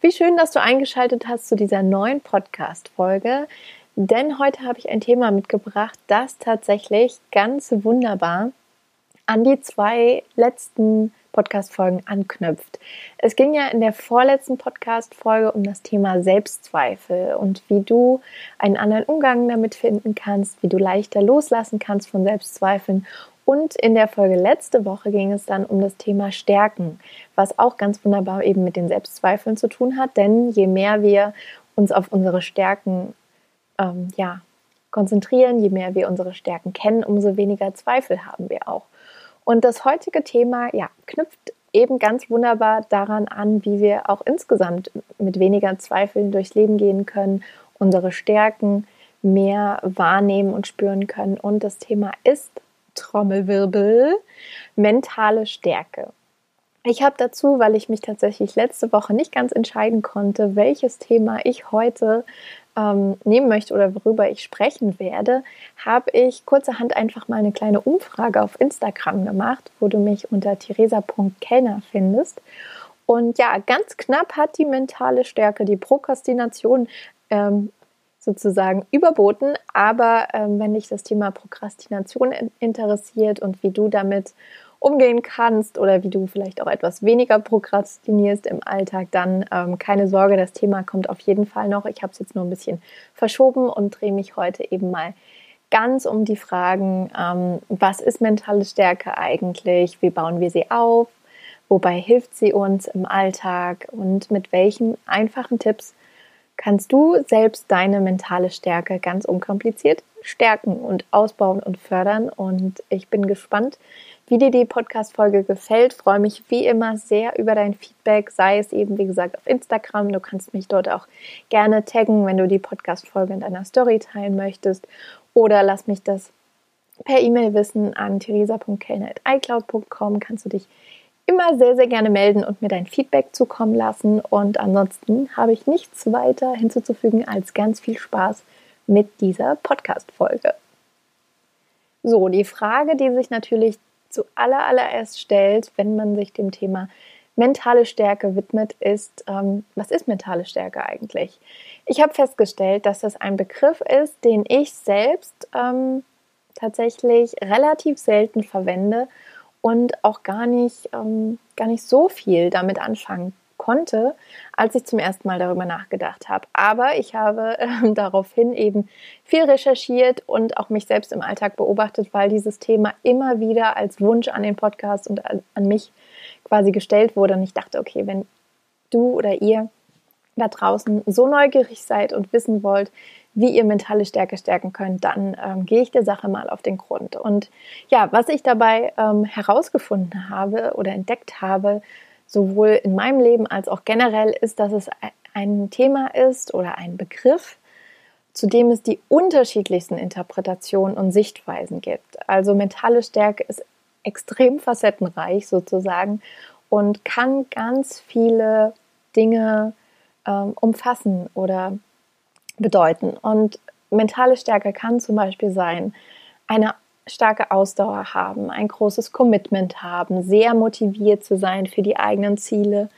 Wie schön, dass du eingeschaltet hast zu dieser neuen Podcast-Folge, denn heute habe ich ein Thema mitgebracht, das tatsächlich ganz wunderbar an die zwei letzten Podcast-Folgen anknüpft. Es ging ja in der vorletzten Podcast-Folge um das Thema Selbstzweifel und wie du einen anderen Umgang damit finden kannst, wie du leichter loslassen kannst von Selbstzweifeln und in der Folge letzte Woche ging es dann um das Thema Stärken, was auch ganz wunderbar eben mit den Selbstzweifeln zu tun hat. Denn je mehr wir uns auf unsere Stärken ähm, ja, konzentrieren, je mehr wir unsere Stärken kennen, umso weniger Zweifel haben wir auch. Und das heutige Thema ja, knüpft eben ganz wunderbar daran an, wie wir auch insgesamt mit weniger Zweifeln durchs Leben gehen können, unsere Stärken mehr wahrnehmen und spüren können. Und das Thema ist Trommelwirbel, mentale Stärke. Ich habe dazu, weil ich mich tatsächlich letzte Woche nicht ganz entscheiden konnte, welches Thema ich heute ähm, nehmen möchte oder worüber ich sprechen werde, habe ich kurzerhand einfach mal eine kleine Umfrage auf Instagram gemacht, wo du mich unter theresa.kellner findest. Und ja, ganz knapp hat die mentale Stärke, die Prokrastination ähm, sozusagen überboten. Aber ähm, wenn dich das Thema Prokrastination interessiert und wie du damit umgehen kannst oder wie du vielleicht auch etwas weniger prokrastinierst im Alltag, dann ähm, keine Sorge, das Thema kommt auf jeden Fall noch. Ich habe es jetzt nur ein bisschen verschoben und drehe mich heute eben mal ganz um die Fragen, ähm, was ist mentale Stärke eigentlich, wie bauen wir sie auf, wobei hilft sie uns im Alltag und mit welchen einfachen Tipps kannst du selbst deine mentale Stärke ganz unkompliziert stärken und ausbauen und fördern. Und ich bin gespannt, wie dir die Podcast-Folge gefällt. Freue mich wie immer sehr über dein Feedback, sei es eben, wie gesagt, auf Instagram. Du kannst mich dort auch gerne taggen, wenn du die Podcast-Folge in deiner Story teilen möchtest. Oder lass mich das per E-Mail wissen an theresa.kellner.icloud.com. Kannst du dich immer sehr, sehr gerne melden und mir dein Feedback zukommen lassen. Und ansonsten habe ich nichts weiter hinzuzufügen als ganz viel Spaß mit dieser Podcast-Folge. So, die Frage, die sich natürlich zuallererst stellt, wenn man sich dem Thema mentale Stärke widmet, ist, ähm, was ist mentale Stärke eigentlich? Ich habe festgestellt, dass das ein Begriff ist, den ich selbst ähm, tatsächlich relativ selten verwende und auch gar nicht, ähm, gar nicht so viel damit anfangen konnte, als ich zum ersten Mal darüber nachgedacht habe. Aber ich habe äh, daraufhin eben viel recherchiert und auch mich selbst im Alltag beobachtet, weil dieses Thema immer wieder als Wunsch an den Podcast und an, an mich quasi gestellt wurde. Und ich dachte, okay, wenn du oder ihr da draußen so neugierig seid und wissen wollt, wie ihr mentale Stärke stärken könnt, dann ähm, gehe ich der Sache mal auf den Grund. Und ja, was ich dabei ähm, herausgefunden habe oder entdeckt habe, sowohl in meinem Leben als auch generell, ist, dass es ein Thema ist oder ein Begriff, zu dem es die unterschiedlichsten Interpretationen und Sichtweisen gibt. Also mentale Stärke ist extrem facettenreich sozusagen und kann ganz viele Dinge ähm, umfassen oder bedeuten. Und mentale Stärke kann zum Beispiel sein, eine starke Ausdauer haben, ein großes Commitment haben, sehr motiviert zu sein für die eigenen Ziele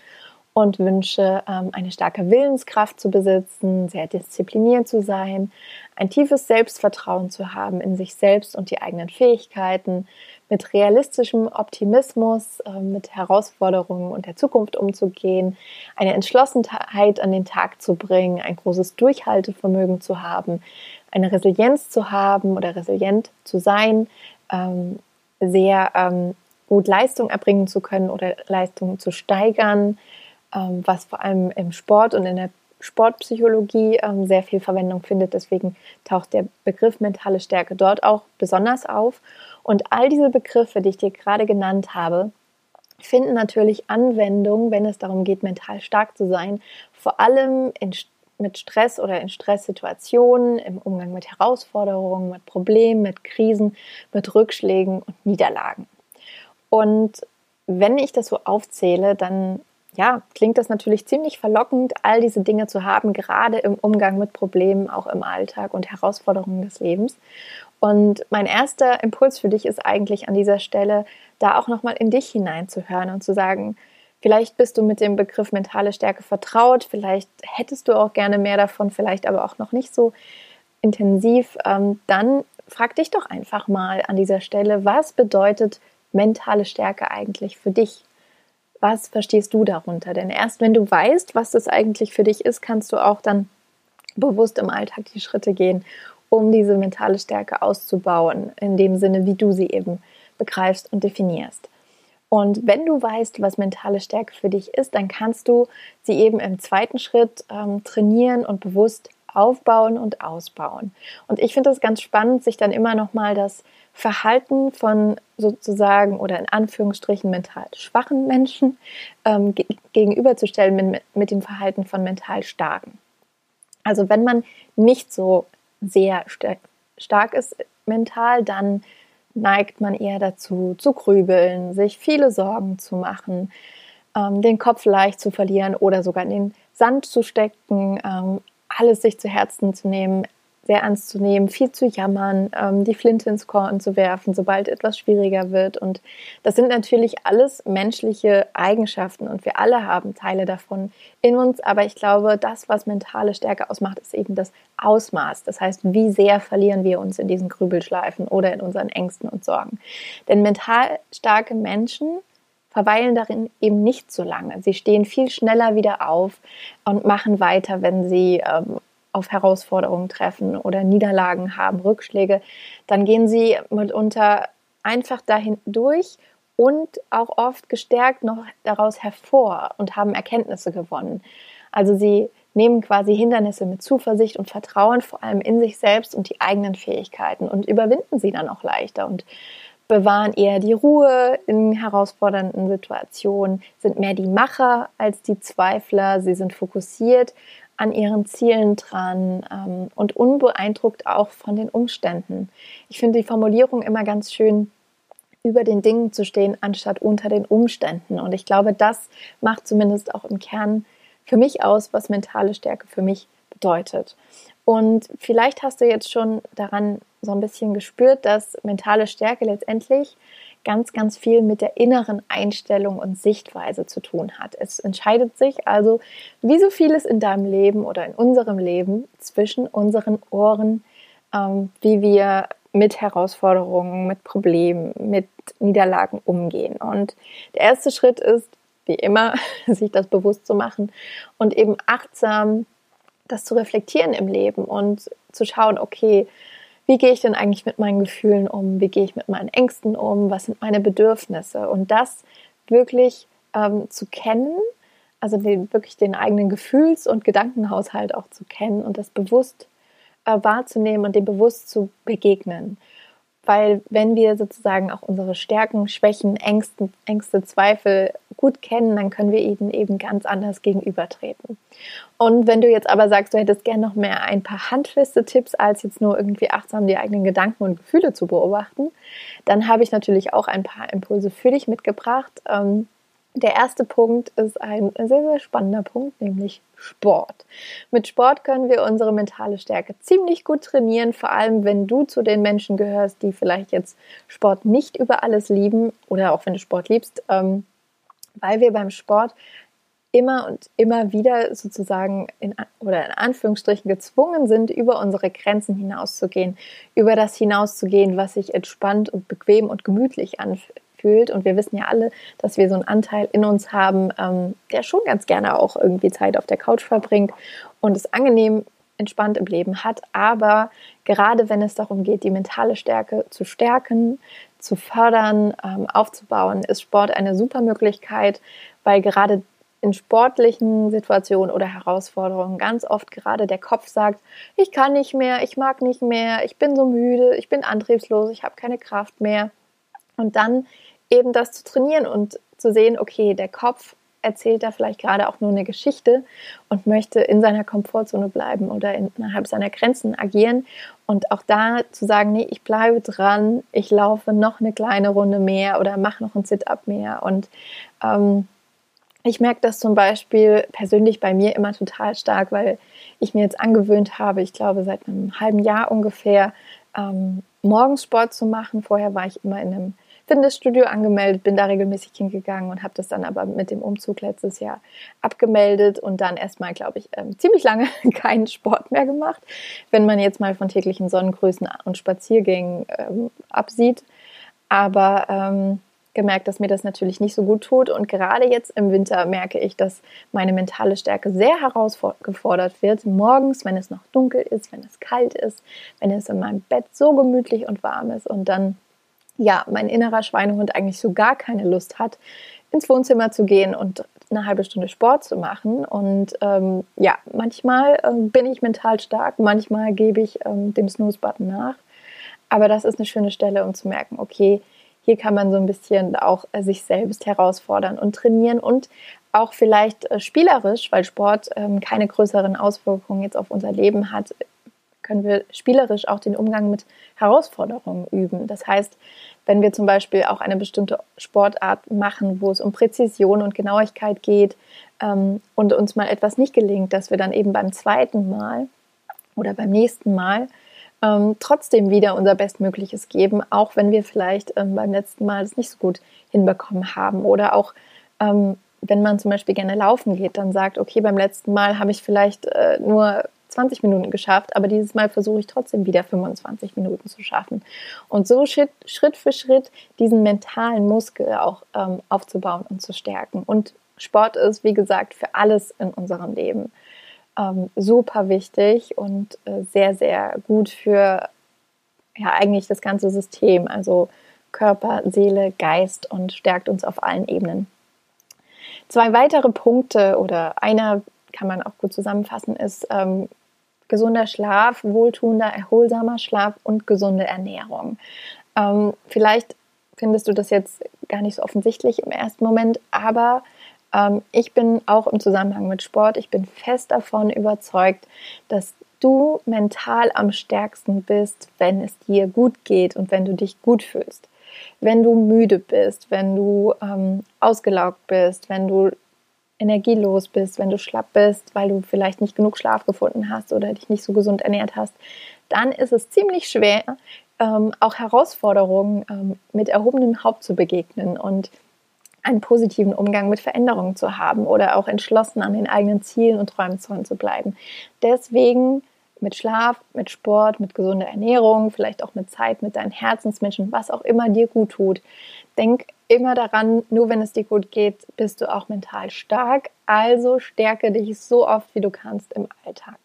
und Wünsche, ähm, eine starke Willenskraft zu besitzen, sehr diszipliniert zu sein, ein tiefes Selbstvertrauen zu haben in sich selbst und die eigenen Fähigkeiten, mit realistischem Optimismus äh, mit Herausforderungen und der Zukunft umzugehen, eine Entschlossenheit an den Tag zu bringen, ein großes Durchhaltevermögen zu haben, eine Resilienz zu haben oder resilient zu sein, ähm, sehr ähm, gut Leistung erbringen zu können oder Leistung zu steigern, ähm, was vor allem im Sport und in der Sportpsychologie ähm, sehr viel Verwendung findet. Deswegen taucht der Begriff mentale Stärke dort auch besonders auf. Und all diese Begriffe, die ich dir gerade genannt habe, finden natürlich Anwendung, wenn es darum geht, mental stark zu sein, vor allem in mit Stress oder in Stresssituationen, im Umgang mit Herausforderungen, mit Problemen, mit Krisen, mit Rückschlägen und Niederlagen. Und wenn ich das so aufzähle, dann ja, klingt das natürlich ziemlich verlockend, all diese Dinge zu haben, gerade im Umgang mit Problemen, auch im Alltag und Herausforderungen des Lebens. Und mein erster Impuls für dich ist eigentlich an dieser Stelle, da auch nochmal in dich hineinzuhören und zu sagen, vielleicht bist du mit dem Begriff mentale Stärke vertraut, vielleicht hättest du auch gerne mehr davon, vielleicht aber auch noch nicht so intensiv. Ähm, dann frag dich doch einfach mal an dieser Stelle, was bedeutet mentale Stärke eigentlich für dich? Was verstehst du darunter? Denn erst wenn du weißt, was das eigentlich für dich ist, kannst du auch dann bewusst im Alltag die Schritte gehen, um diese mentale Stärke auszubauen, in dem Sinne, wie du sie eben begreifst und definierst. Und wenn du weißt, was mentale Stärke für dich ist, dann kannst du sie eben im zweiten Schritt ähm, trainieren und bewusst aufbauen und ausbauen. Und ich finde es ganz spannend, sich dann immer noch mal das Verhalten von sozusagen oder in Anführungsstrichen mental schwachen Menschen ähm, gegenüberzustellen mit, mit dem Verhalten von mental starken. Also wenn man nicht so sehr st stark ist mental, dann neigt man eher dazu, zu grübeln, sich viele Sorgen zu machen, ähm, den Kopf leicht zu verlieren oder sogar in den Sand zu stecken, ähm, alles sich zu Herzen zu nehmen, sehr ernst zu nehmen, viel zu jammern, ähm, die Flinte ins Korn zu werfen, sobald etwas schwieriger wird. Und das sind natürlich alles menschliche Eigenschaften und wir alle haben Teile davon in uns. Aber ich glaube, das, was mentale Stärke ausmacht, ist eben das Ausmaß. Das heißt, wie sehr verlieren wir uns in diesen Grübelschleifen oder in unseren Ängsten und Sorgen. Denn mental starke Menschen verweilen darin eben nicht so lange. Sie stehen viel schneller wieder auf und machen weiter, wenn sie ähm, auf Herausforderungen treffen oder Niederlagen haben, Rückschläge, dann gehen sie mitunter einfach dahin durch und auch oft gestärkt noch daraus hervor und haben Erkenntnisse gewonnen. Also sie nehmen quasi Hindernisse mit Zuversicht und Vertrauen vor allem in sich selbst und die eigenen Fähigkeiten und überwinden sie dann auch leichter und bewahren eher die Ruhe in herausfordernden Situationen, sind mehr die Macher als die Zweifler, sie sind fokussiert an ihren Zielen dran ähm, und unbeeindruckt auch von den Umständen. Ich finde die Formulierung immer ganz schön, über den Dingen zu stehen, anstatt unter den Umständen. Und ich glaube, das macht zumindest auch im Kern für mich aus, was mentale Stärke für mich bedeutet. Und vielleicht hast du jetzt schon daran so ein bisschen gespürt, dass mentale Stärke letztendlich ganz, ganz viel mit der inneren Einstellung und Sichtweise zu tun hat. Es entscheidet sich also, wie so vieles in deinem Leben oder in unserem Leben zwischen unseren Ohren, ähm, wie wir mit Herausforderungen, mit Problemen, mit Niederlagen umgehen. Und der erste Schritt ist, wie immer, sich das bewusst zu machen und eben achtsam das zu reflektieren im Leben und zu schauen, okay, wie gehe ich denn eigentlich mit meinen Gefühlen um? Wie gehe ich mit meinen Ängsten um? Was sind meine Bedürfnisse? Und das wirklich ähm, zu kennen, also den, wirklich den eigenen Gefühls- und Gedankenhaushalt auch zu kennen und das bewusst äh, wahrzunehmen und dem bewusst zu begegnen. Weil wenn wir sozusagen auch unsere Stärken, Schwächen, Ängste, Ängste, Zweifel gut kennen, dann können wir ihnen eben ganz anders gegenübertreten. Und wenn du jetzt aber sagst, du hättest gerne noch mehr ein paar handfeste Tipps, als jetzt nur irgendwie achtsam die eigenen Gedanken und Gefühle zu beobachten, dann habe ich natürlich auch ein paar Impulse für dich mitgebracht. Ähm, der erste Punkt ist ein sehr, sehr spannender Punkt, nämlich Sport. Mit Sport können wir unsere mentale Stärke ziemlich gut trainieren, vor allem wenn du zu den Menschen gehörst, die vielleicht jetzt Sport nicht über alles lieben oder auch wenn du Sport liebst, ähm, weil wir beim Sport immer und immer wieder sozusagen in, oder in Anführungsstrichen gezwungen sind, über unsere Grenzen hinauszugehen, über das hinauszugehen, was sich entspannt und bequem und gemütlich anfühlt fühlt. Und wir wissen ja alle, dass wir so einen Anteil in uns haben, ähm, der schon ganz gerne auch irgendwie Zeit auf der Couch verbringt und es angenehm entspannt im Leben hat. Aber gerade wenn es darum geht, die mentale Stärke zu stärken, zu fördern, ähm, aufzubauen, ist Sport eine super Möglichkeit, weil gerade in sportlichen Situationen oder Herausforderungen ganz oft gerade der Kopf sagt, ich kann nicht mehr, ich mag nicht mehr, ich bin so müde, ich bin antriebslos, ich habe keine Kraft mehr. Und dann eben das zu trainieren und zu sehen, okay, der Kopf erzählt da vielleicht gerade auch nur eine Geschichte und möchte in seiner Komfortzone bleiben oder innerhalb seiner Grenzen agieren. Und auch da zu sagen, nee, ich bleibe dran, ich laufe noch eine kleine Runde mehr oder mache noch ein Sit-up mehr. Und ähm, ich merke das zum Beispiel persönlich bei mir immer total stark, weil ich mir jetzt angewöhnt habe, ich glaube seit einem halben Jahr ungefähr, ähm, morgens Sport zu machen. Vorher war ich immer in einem Fitnessstudio angemeldet, bin da regelmäßig hingegangen und habe das dann aber mit dem Umzug letztes Jahr abgemeldet und dann erstmal, glaube ich, ähm, ziemlich lange keinen Sport mehr gemacht, wenn man jetzt mal von täglichen Sonnengrüßen und Spaziergängen ähm, absieht. Aber ähm, gemerkt, dass mir das natürlich nicht so gut tut. Und gerade jetzt im Winter merke ich, dass meine mentale Stärke sehr herausgefordert wird. Morgens, wenn es noch dunkel ist, wenn es kalt ist, wenn es in meinem Bett so gemütlich und warm ist und dann ja, mein innerer Schweinehund eigentlich so gar keine Lust hat, ins Wohnzimmer zu gehen und eine halbe Stunde Sport zu machen. Und ähm, ja, manchmal ähm, bin ich mental stark, manchmal gebe ich ähm, dem Snooze-Button nach. Aber das ist eine schöne Stelle, um zu merken, okay, hier kann man so ein bisschen auch äh, sich selbst herausfordern und trainieren und auch vielleicht äh, spielerisch, weil Sport ähm, keine größeren Auswirkungen jetzt auf unser Leben hat, können wir spielerisch auch den Umgang mit Herausforderungen üben. Das heißt, wenn wir zum Beispiel auch eine bestimmte Sportart machen, wo es um Präzision und Genauigkeit geht ähm, und uns mal etwas nicht gelingt, dass wir dann eben beim zweiten Mal oder beim nächsten Mal ähm, trotzdem wieder unser Bestmögliches geben, auch wenn wir vielleicht ähm, beim letzten Mal es nicht so gut hinbekommen haben. Oder auch, ähm, wenn man zum Beispiel gerne laufen geht, dann sagt, okay, beim letzten Mal habe ich vielleicht äh, nur 20 Minuten geschafft, aber dieses Mal versuche ich trotzdem wieder 25 Minuten zu schaffen. Und so Schritt, Schritt für Schritt diesen mentalen Muskel auch ähm, aufzubauen und zu stärken. Und Sport ist, wie gesagt, für alles in unserem Leben ähm, super wichtig und äh, sehr, sehr gut für ja eigentlich das ganze System, also Körper, Seele, Geist und stärkt uns auf allen Ebenen. Zwei weitere Punkte oder einer kann man auch gut zusammenfassen, ist ähm, gesunder Schlaf, wohltuender, erholsamer Schlaf und gesunde Ernährung. Ähm, vielleicht findest du das jetzt gar nicht so offensichtlich im ersten Moment, aber ähm, ich bin auch im Zusammenhang mit Sport, ich bin fest davon überzeugt, dass du mental am stärksten bist, wenn es dir gut geht und wenn du dich gut fühlst. Wenn du müde bist, wenn du ähm, ausgelaugt bist, wenn du energielos bist, wenn du schlapp bist, weil du vielleicht nicht genug Schlaf gefunden hast oder dich nicht so gesund ernährt hast, dann ist es ziemlich schwer, ähm, auch Herausforderungen ähm, mit erhobenem Haupt zu begegnen und einen positiven Umgang mit Veränderungen zu haben oder auch entschlossen an den eigenen Zielen und Träumen zu bleiben. Deswegen mit Schlaf, mit Sport, mit gesunder Ernährung, vielleicht auch mit Zeit mit deinen Herzensmenschen, was auch immer dir gut tut. Denk immer daran, nur wenn es dir gut geht, bist du auch mental stark. Also stärke dich so oft, wie du kannst im Alltag.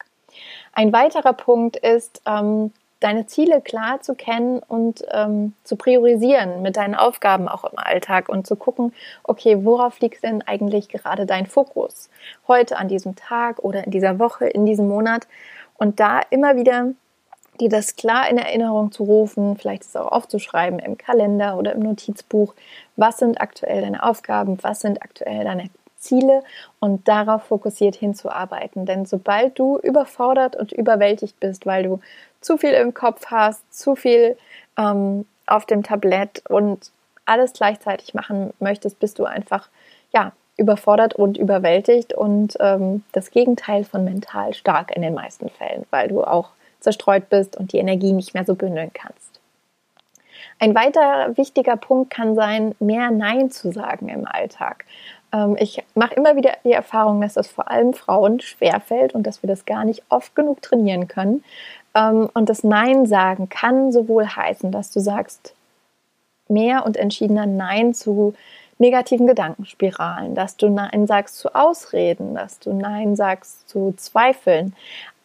Ein weiterer Punkt ist, ähm, deine Ziele klar zu kennen und ähm, zu priorisieren mit deinen Aufgaben auch im Alltag und zu gucken, okay, worauf liegt denn eigentlich gerade dein Fokus? Heute an diesem Tag oder in dieser Woche, in diesem Monat und da immer wieder dir das klar in Erinnerung zu rufen, vielleicht es auch aufzuschreiben im Kalender oder im Notizbuch. Was sind aktuell deine Aufgaben? Was sind aktuell deine Ziele? Und darauf fokussiert hinzuarbeiten. Denn sobald du überfordert und überwältigt bist, weil du zu viel im Kopf hast, zu viel ähm, auf dem Tablett und alles gleichzeitig machen möchtest, bist du einfach ja überfordert und überwältigt und ähm, das Gegenteil von mental stark in den meisten Fällen, weil du auch zerstreut bist und die Energie nicht mehr so bündeln kannst. Ein weiterer wichtiger Punkt kann sein, mehr Nein zu sagen im Alltag. Ähm, ich mache immer wieder die Erfahrung, dass das vor allem Frauen schwerfällt und dass wir das gar nicht oft genug trainieren können. Ähm, und das Nein sagen kann sowohl heißen, dass du sagst mehr und entschiedener Nein zu negativen Gedankenspiralen, dass du Nein sagst zu Ausreden, dass du Nein sagst zu Zweifeln,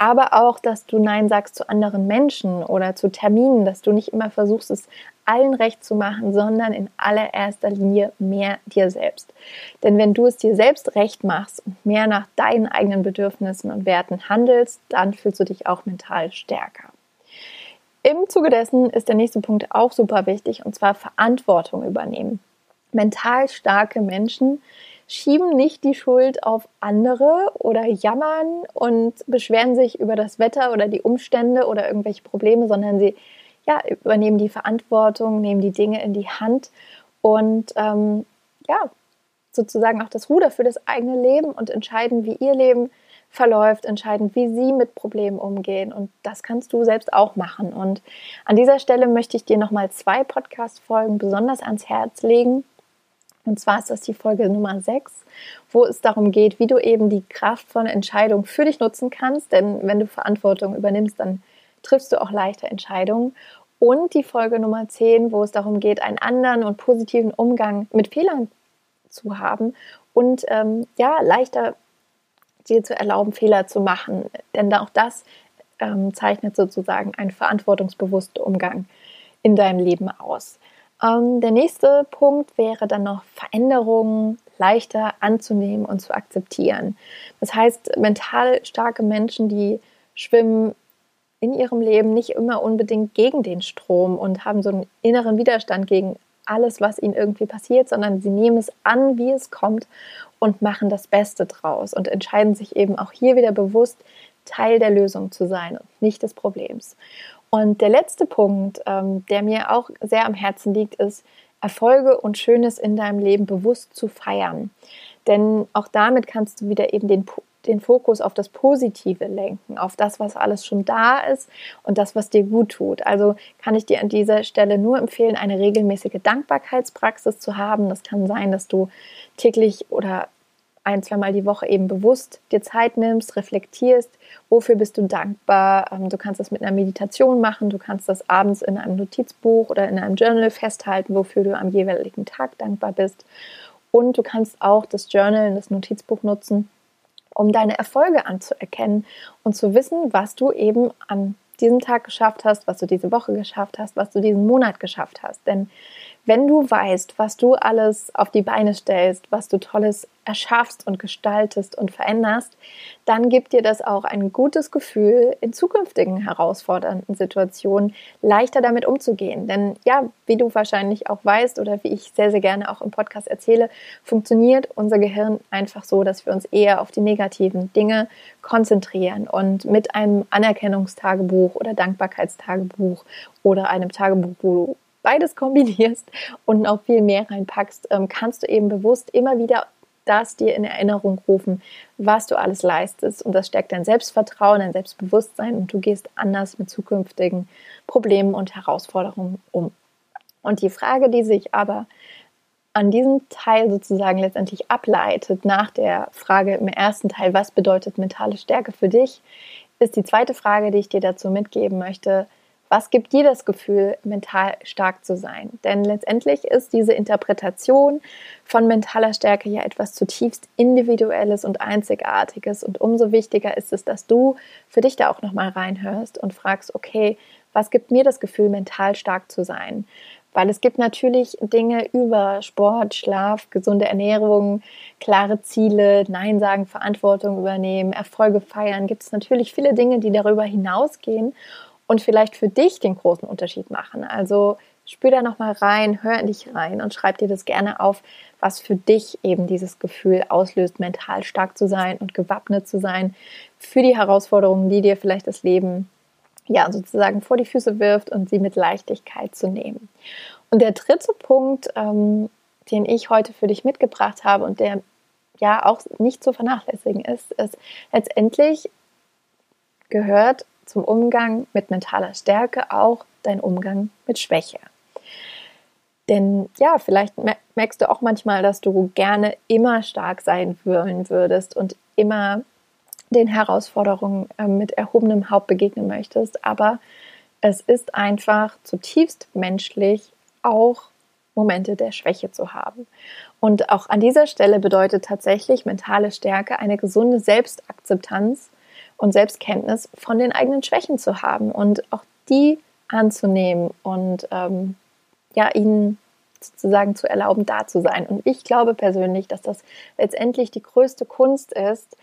aber auch, dass du Nein sagst zu anderen Menschen oder zu Terminen, dass du nicht immer versuchst, es allen recht zu machen, sondern in allererster Linie mehr dir selbst. Denn wenn du es dir selbst recht machst und mehr nach deinen eigenen Bedürfnissen und Werten handelst, dann fühlst du dich auch mental stärker. Im Zuge dessen ist der nächste Punkt auch super wichtig und zwar Verantwortung übernehmen mental starke Menschen schieben nicht die Schuld auf andere oder jammern und beschweren sich über das Wetter oder die Umstände oder irgendwelche Probleme, sondern sie ja, übernehmen die Verantwortung, nehmen die Dinge in die Hand und ähm, ja, sozusagen auch das Ruder für das eigene Leben und entscheiden, wie ihr Leben verläuft, entscheiden, wie sie mit Problemen umgehen. Und das kannst du selbst auch machen. Und an dieser Stelle möchte ich dir nochmal zwei Podcast-Folgen besonders ans Herz legen. Und zwar ist das die Folge Nummer 6, wo es darum geht, wie du eben die kraftvolle Entscheidung für dich nutzen kannst. Denn wenn du Verantwortung übernimmst, dann triffst du auch leichter Entscheidungen. Und die Folge Nummer 10, wo es darum geht, einen anderen und positiven Umgang mit Fehlern zu haben und ähm, ja, leichter dir zu erlauben, Fehler zu machen. Denn auch das ähm, zeichnet sozusagen einen verantwortungsbewussten Umgang in deinem Leben aus. Ähm, der nächste Punkt wäre dann noch Veränderungen leichter anzunehmen und zu akzeptieren. Das heißt, mental starke Menschen, die schwimmen in ihrem Leben nicht immer unbedingt gegen den Strom und haben so einen inneren Widerstand gegen alles, was ihnen irgendwie passiert, sondern sie nehmen es an, wie es kommt und machen das Beste draus und entscheiden sich eben auch hier wieder bewusst, Teil der Lösung zu sein und nicht des Problems. Und der letzte Punkt, ähm, der mir auch sehr am Herzen liegt, ist, Erfolge und Schönes in deinem Leben bewusst zu feiern. Denn auch damit kannst du wieder eben den den Fokus auf das Positive lenken, auf das, was alles schon da ist und das, was dir gut tut. Also kann ich dir an dieser Stelle nur empfehlen, eine regelmäßige Dankbarkeitspraxis zu haben. Das kann sein, dass du täglich oder ein, zweimal die Woche eben bewusst dir Zeit nimmst, reflektierst, wofür bist du dankbar. Ähm, du kannst das mit einer Meditation machen, du kannst das abends in einem Notizbuch oder in einem Journal festhalten, wofür du am jeweiligen Tag dankbar bist. Und du kannst auch das Journal, das Notizbuch nutzen, um deine Erfolge anzuerkennen und zu wissen, was du eben an diesem Tag geschafft hast, was du diese Woche geschafft hast, was du diesen Monat geschafft hast. Denn wenn du weißt, was du alles auf die Beine stellst, was du tolles erschaffst und gestaltest und veränderst, dann gibt dir das auch ein gutes Gefühl, in zukünftigen herausfordernden Situationen leichter damit umzugehen. Denn ja, wie du wahrscheinlich auch weißt oder wie ich sehr, sehr gerne auch im Podcast erzähle, funktioniert unser Gehirn einfach so, dass wir uns eher auf die negativen Dinge konzentrieren und mit einem Anerkennungstagebuch oder Dankbarkeitstagebuch oder einem Tagebuch, wo beides kombinierst und noch viel mehr reinpackst, ähm, kannst du eben bewusst immer wieder das dir in Erinnerung rufen, was du alles leistest. Und das stärkt dein Selbstvertrauen, dein Selbstbewusstsein und du gehst anders mit zukünftigen Problemen und Herausforderungen um. Und die Frage, die sich aber an diesem Teil sozusagen letztendlich ableitet, nach der Frage im ersten Teil, was bedeutet mentale Stärke für dich, ist die zweite Frage, die ich dir dazu mitgeben möchte, was gibt dir das Gefühl, mental stark zu sein? Denn letztendlich ist diese Interpretation von mentaler Stärke ja etwas zutiefst Individuelles und Einzigartiges. Und umso wichtiger ist es, dass du für dich da auch nochmal reinhörst und fragst, okay, was gibt mir das Gefühl, mental stark zu sein? Weil es gibt natürlich Dinge über Sport, Schlaf, gesunde Ernährung, klare Ziele, Nein sagen, Verantwortung übernehmen, Erfolge feiern. Gibt es natürlich viele Dinge, die darüber hinausgehen und vielleicht für dich den großen Unterschied machen. Also spür da nochmal rein, hör in dich rein und schreib dir das gerne auf, was für dich eben dieses Gefühl auslöst, mental stark zu sein und gewappnet zu sein für die Herausforderungen, die dir vielleicht das Leben ja sozusagen vor die Füße wirft und sie mit Leichtigkeit zu nehmen. Und der dritte Punkt, ähm, den ich heute für dich mitgebracht habe und der ja auch nicht zu vernachlässigen ist, ist letztendlich gehört zum Umgang mit mentaler Stärke auch dein Umgang mit Schwäche. Denn ja, vielleicht merkst du auch manchmal, dass du gerne immer stark sein wollen würdest und immer den Herausforderungen äh, mit erhobenem Haupt begegnen möchtest. Aber es ist einfach zutiefst menschlich, auch Momente der Schwäche zu haben. Und auch an dieser Stelle bedeutet tatsächlich mentale Stärke eine gesunde Selbstakzeptanz und Selbstkenntnis von den eigenen Schwächen zu haben und auch die anzunehmen und ähm, ja, ihnen sozusagen zu erlauben, da zu sein. Und ich glaube persönlich, dass das letztendlich die größte Kunst ist,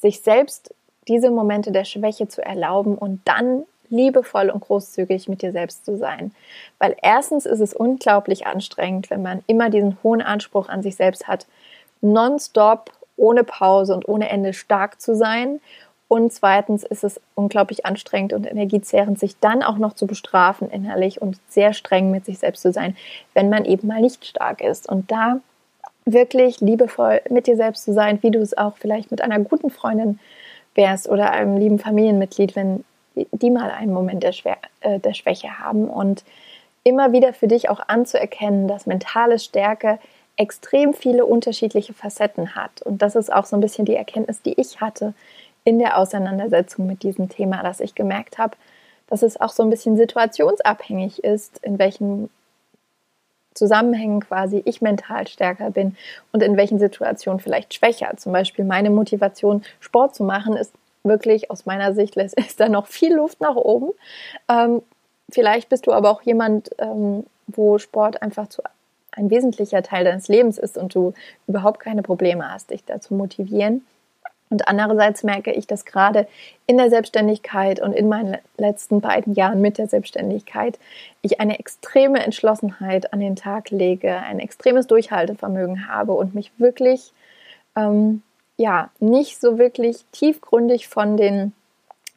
sich selbst diese Momente der Schwäche zu erlauben und dann liebevoll und großzügig mit dir selbst zu sein. Weil erstens ist es unglaublich anstrengend, wenn man immer diesen hohen Anspruch an sich selbst hat, nonstop, ohne Pause und ohne Ende stark zu sein. Und zweitens ist es unglaublich anstrengend und energiezehrend, sich dann auch noch zu bestrafen innerlich und sehr streng mit sich selbst zu sein, wenn man eben mal nicht stark ist. Und da wirklich liebevoll mit dir selbst zu sein, wie du es auch vielleicht mit einer guten Freundin wärst oder einem lieben Familienmitglied, wenn die mal einen Moment der, Schwer äh, der Schwäche haben und immer wieder für dich auch anzuerkennen, dass mentale Stärke extrem viele unterschiedliche Facetten hat. Und das ist auch so ein bisschen die Erkenntnis, die ich hatte in der Auseinandersetzung mit diesem Thema, dass ich gemerkt habe, dass es auch so ein bisschen situationsabhängig ist, in welchen Zusammenhängen quasi ich mental stärker bin und in welchen Situationen vielleicht schwächer. Zum Beispiel meine Motivation, Sport zu machen, ist wirklich aus meiner Sicht ist da noch viel Luft nach oben. Ähm, vielleicht bist du aber auch jemand, ähm, wo Sport einfach zu ein wesentlicher Teil deines Lebens ist und du überhaupt keine Probleme hast, dich dazu motivieren. Und andererseits merke ich, dass gerade in der Selbstständigkeit und in meinen letzten beiden Jahren mit der Selbstständigkeit ich eine extreme Entschlossenheit an den Tag lege, ein extremes Durchhaltevermögen habe und mich wirklich ähm, ja nicht so wirklich tiefgründig von den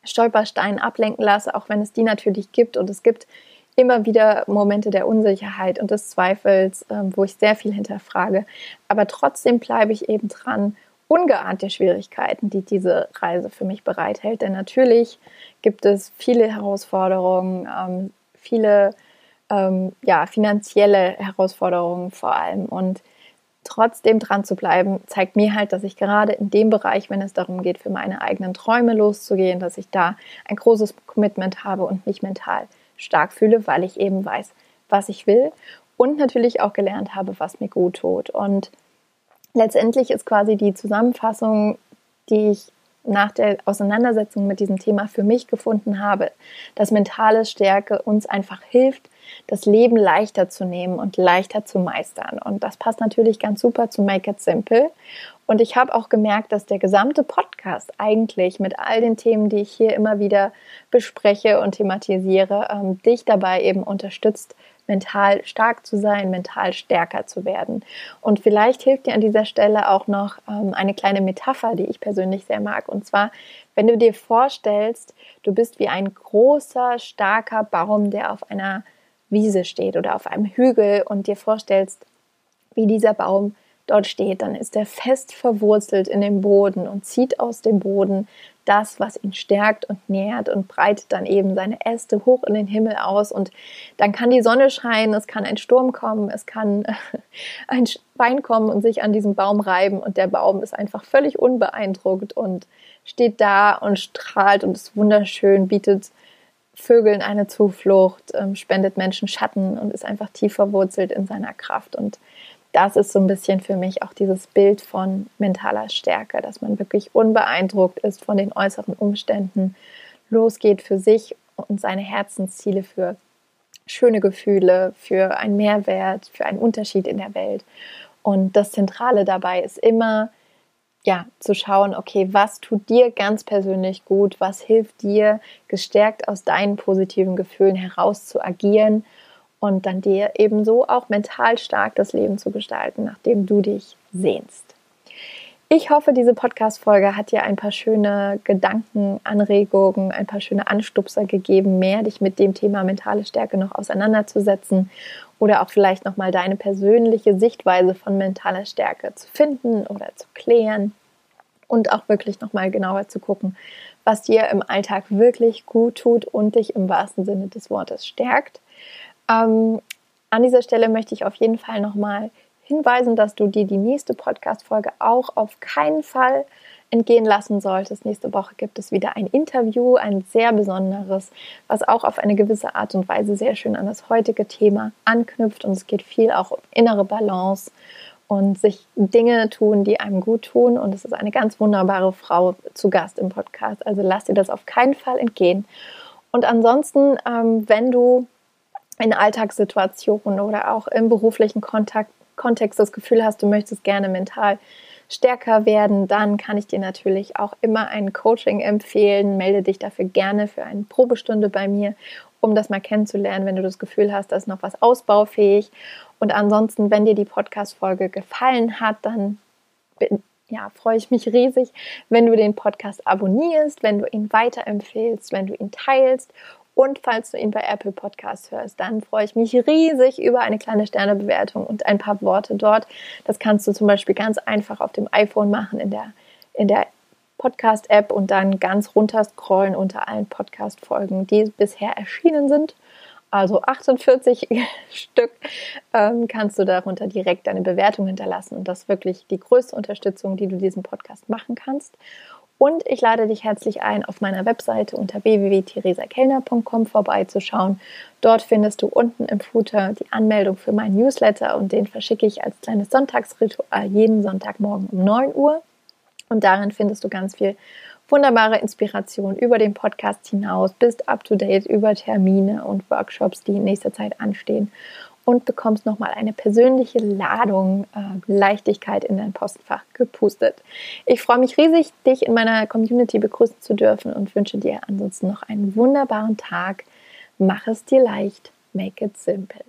Stolpersteinen ablenken lasse, auch wenn es die natürlich gibt. Und es gibt immer wieder Momente der Unsicherheit und des Zweifels, ähm, wo ich sehr viel hinterfrage. Aber trotzdem bleibe ich eben dran, ungeahnt der Schwierigkeiten, die diese Reise für mich bereithält. Denn natürlich gibt es viele Herausforderungen, ähm, viele ähm, ja, finanzielle Herausforderungen vor allem. Und trotzdem dran zu bleiben, zeigt mir halt, dass ich gerade in dem Bereich, wenn es darum geht, für meine eigenen Träume loszugehen, dass ich da ein großes Commitment habe und mich mental stark fühle, weil ich eben weiß, was ich will und natürlich auch gelernt habe, was mir gut tut. Und letztendlich ist quasi die Zusammenfassung, die ich nach der Auseinandersetzung mit diesem Thema für mich gefunden habe, dass mentale Stärke uns einfach hilft, das Leben leichter zu nehmen und leichter zu meistern. Und das passt natürlich ganz super zu Make It Simple. Und ich habe auch gemerkt, dass der gesamte Podcast eigentlich mit all den Themen, die ich hier immer wieder bespreche und thematisiere, ähm, dich dabei eben unterstützt, mental stark zu sein, mental stärker zu werden. Und vielleicht hilft dir an dieser Stelle auch noch ähm, eine kleine Metapher, die ich persönlich sehr mag. Und zwar, wenn du dir vorstellst, du bist wie ein großer, starker Baum, der auf einer Wiese steht oder auf einem Hügel und dir vorstellst, wie dieser Baum dort steht, dann ist er fest verwurzelt in dem Boden und zieht aus dem Boden das, was ihn stärkt und nährt und breitet dann eben seine Äste hoch in den Himmel aus und dann kann die Sonne scheinen, es kann ein Sturm kommen, es kann ein Bein kommen und sich an diesem Baum reiben und der Baum ist einfach völlig unbeeindruckt und steht da und strahlt und ist wunderschön, bietet Vögeln eine Zuflucht, ähm, spendet Menschen Schatten und ist einfach tief verwurzelt in seiner Kraft. Und das ist so ein bisschen für mich auch dieses Bild von mentaler Stärke, dass man wirklich unbeeindruckt ist von den äußeren Umständen, losgeht für sich und seine Herzensziele für schöne Gefühle, für einen Mehrwert, für einen Unterschied in der Welt. Und das Zentrale dabei ist immer, ja, zu schauen, okay, was tut dir ganz persönlich gut, was hilft dir, gestärkt aus deinen positiven Gefühlen heraus zu agieren und dann dir ebenso auch mental stark das Leben zu gestalten, nachdem du dich sehnst. Ich hoffe, diese Podcast-Folge hat dir ein paar schöne Gedanken, Anregungen, ein paar schöne Anstupser gegeben, mehr dich mit dem Thema mentale Stärke noch auseinanderzusetzen oder auch vielleicht nochmal deine persönliche Sichtweise von mentaler Stärke zu finden oder zu klären und auch wirklich nochmal genauer zu gucken, was dir im Alltag wirklich gut tut und dich im wahrsten Sinne des Wortes stärkt. Ähm, an dieser Stelle möchte ich auf jeden Fall nochmal hinweisen, dass du dir die nächste Podcast-Folge auch auf keinen Fall entgehen lassen solltest. Nächste Woche gibt es wieder ein Interview, ein sehr besonderes, was auch auf eine gewisse Art und Weise sehr schön an das heutige Thema anknüpft. Und es geht viel auch um innere Balance und sich Dinge tun, die einem gut tun. Und es ist eine ganz wunderbare Frau zu Gast im Podcast. Also lass dir das auf keinen Fall entgehen. Und ansonsten, ähm, wenn du in Alltagssituationen oder auch im beruflichen Kontakt, Kontext das Gefühl hast, du möchtest gerne mental stärker werden, dann kann ich dir natürlich auch immer ein Coaching empfehlen. Melde dich dafür gerne für eine Probestunde bei mir, um das mal kennenzulernen, wenn du das Gefühl hast, da ist noch was ausbaufähig. Und ansonsten, wenn dir die Podcast-Folge gefallen hat, dann bin, ja, freue ich mich riesig, wenn du den Podcast abonnierst, wenn du ihn weiterempfehlst, wenn du ihn teilst. Und falls du ihn bei Apple Podcasts hörst, dann freue ich mich riesig über eine kleine Sternebewertung und ein paar Worte dort. Das kannst du zum Beispiel ganz einfach auf dem iPhone machen in der, in der Podcast-App und dann ganz runter scrollen unter allen Podcast-Folgen, die bisher erschienen sind also 48 Stück, ähm, kannst du darunter direkt deine Bewertung hinterlassen. Und das ist wirklich die größte Unterstützung, die du diesem Podcast machen kannst. Und ich lade dich herzlich ein, auf meiner Webseite unter www.theresakellner.com vorbeizuschauen. Dort findest du unten im Footer die Anmeldung für meinen Newsletter und den verschicke ich als kleines Sonntagsritual jeden Sonntagmorgen um 9 Uhr. Und darin findest du ganz viel wunderbare Inspiration über den Podcast hinaus, bist up to date über Termine und Workshops, die in nächster Zeit anstehen und bekommst nochmal eine persönliche Ladung äh, Leichtigkeit in dein Postfach gepustet. Ich freue mich riesig, dich in meiner Community begrüßen zu dürfen und wünsche dir ansonsten noch einen wunderbaren Tag. Mach es dir leicht, make it simple.